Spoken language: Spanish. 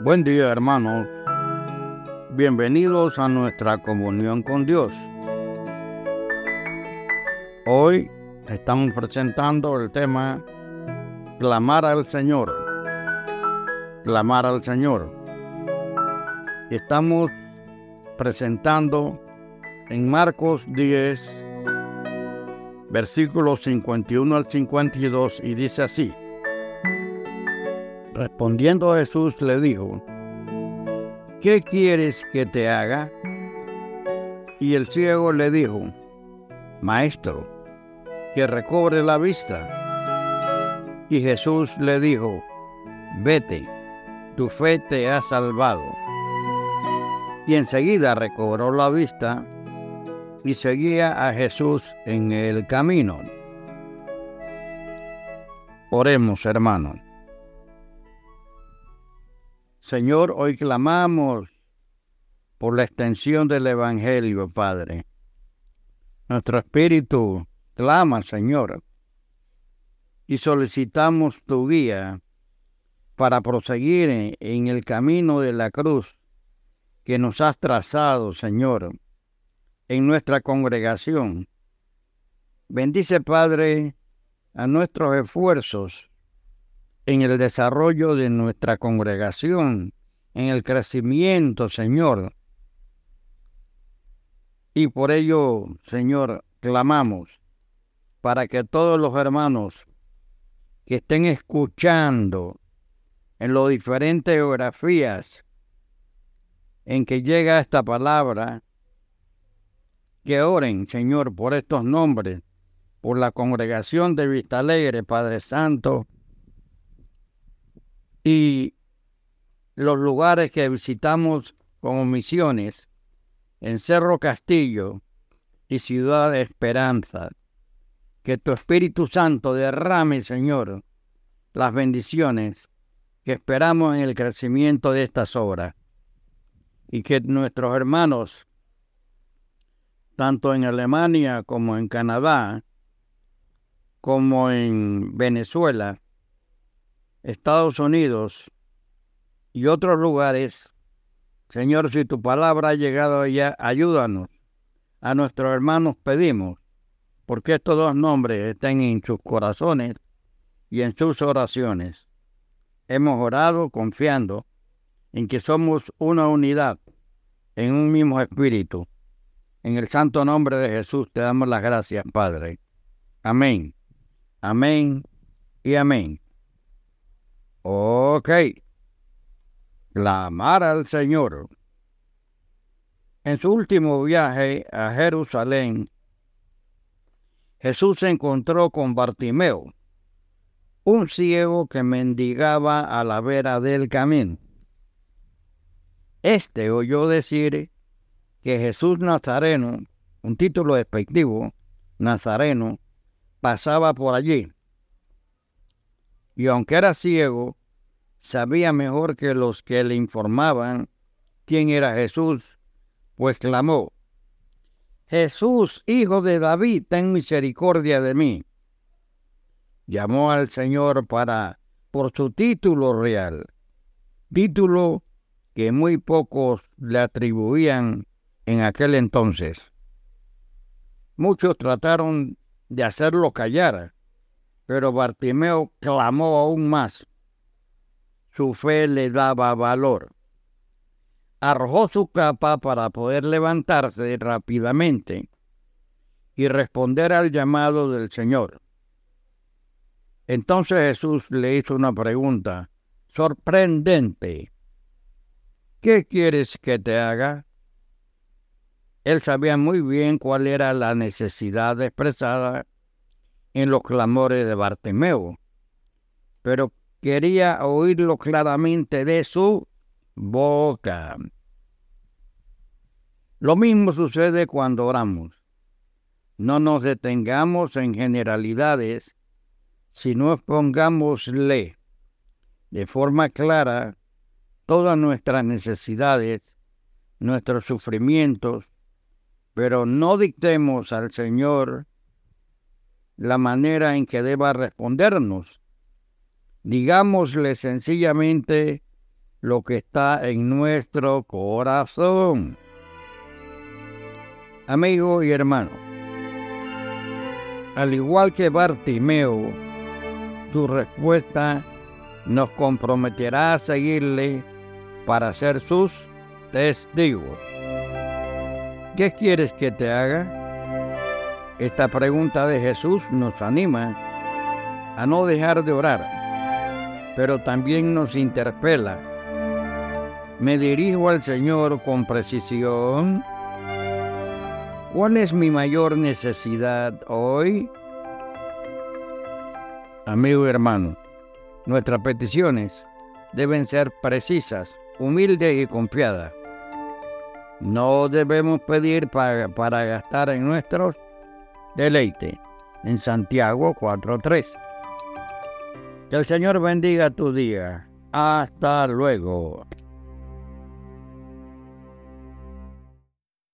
Buen día hermanos. Bienvenidos a nuestra comunión con Dios. Hoy estamos presentando el tema Clamar al Señor. Clamar al Señor. Estamos presentando en Marcos 10, versículos 51 al 52 y dice así. Respondiendo Jesús le dijo, ¿qué quieres que te haga? Y el ciego le dijo, Maestro, que recobre la vista. Y Jesús le dijo, Vete, tu fe te ha salvado. Y enseguida recobró la vista y seguía a Jesús en el camino. Oremos, hermanos. Señor, hoy clamamos por la extensión del Evangelio, Padre. Nuestro espíritu clama, Señor, y solicitamos tu guía para proseguir en, el camino de la cruz que nos has trazado, Señor, en nuestra congregación. Bendice, Padre, a nuestros esfuerzos en el desarrollo de nuestra congregación, en el crecimiento, Señor. Y por ello, Señor, clamamos para que todos los hermanos que estén escuchando en las diferentes geografías en que llega esta palabra, que oren, Señor, por estos nombres, por la congregación de Vista Alegre, Padre Santo, y los lugares que visitamos como misiones en Cerro Castillo y Ciudad de Esperanza. Que tu Espíritu Santo derrame, Señor, las bendiciones que esperamos en el crecimiento de estas obras. Y que nuestros hermanos, tanto en Alemania como en Canadá, como en Venezuela, Estados Unidos y otros lugares, Señor, si tu palabra ha llegado allá, ayúdanos. A nuestros hermanos pedimos, porque estos dos nombres estén en sus corazones y en sus oraciones. Hemos orado confiando en que somos una unidad, en un mismo espíritu. En el santo nombre de Jesús te damos las gracias, Padre. Amén. Amén y amén. Ok. Clamar al Señor. En su último viaje a Jerusalén, Jesús se encontró con Bartimeo, un ciego que mendigaba a la vera del camino. Este oyó decir que Jesús Nazareno, un título despectivo, Nazareno, pasaba por allí. Y aunque era ciego, sabía mejor que los que le informaban quién era Jesús, pues clamó, Jesús, hijo de David, ten misericordia de mí. Llamó al Señor para por su título real, título que muy pocos le atribuían en aquel entonces. Muchos trataron de hacerlo callar, pero Bartimeo clamó aún más su fe le daba valor. Arrojó su capa para poder levantarse rápidamente y responder al llamado del Señor. Entonces Jesús le hizo una pregunta sorprendente. ¿Qué quieres que te haga? Él sabía muy bien cuál era la necesidad expresada en los clamores de Bartimeo, pero quería oírlo claramente de su boca. Lo mismo sucede cuando oramos. No nos detengamos en generalidades, sino expongámosle de forma clara todas nuestras necesidades, nuestros sufrimientos, pero no dictemos al Señor la manera en que deba respondernos, Digámosle sencillamente lo que está en nuestro corazón. Amigo y hermano, al igual que Bartimeo, su respuesta nos comprometerá a seguirle para ser sus testigos. ¿Qué quieres que te haga? Esta pregunta de Jesús nos anima a no dejar de orar, pero también nos interpela. Me dirijo al Señor con precisión. ¿Cuál es mi mayor necesidad hoy? Amigo y hermano, nuestras peticiones deben ser precisas, humildes y confiadas. No debemos pedir para, para gastar en nuestros deleites. En Santiago 4.3. Que el Señor bendiga tu día. Hasta luego.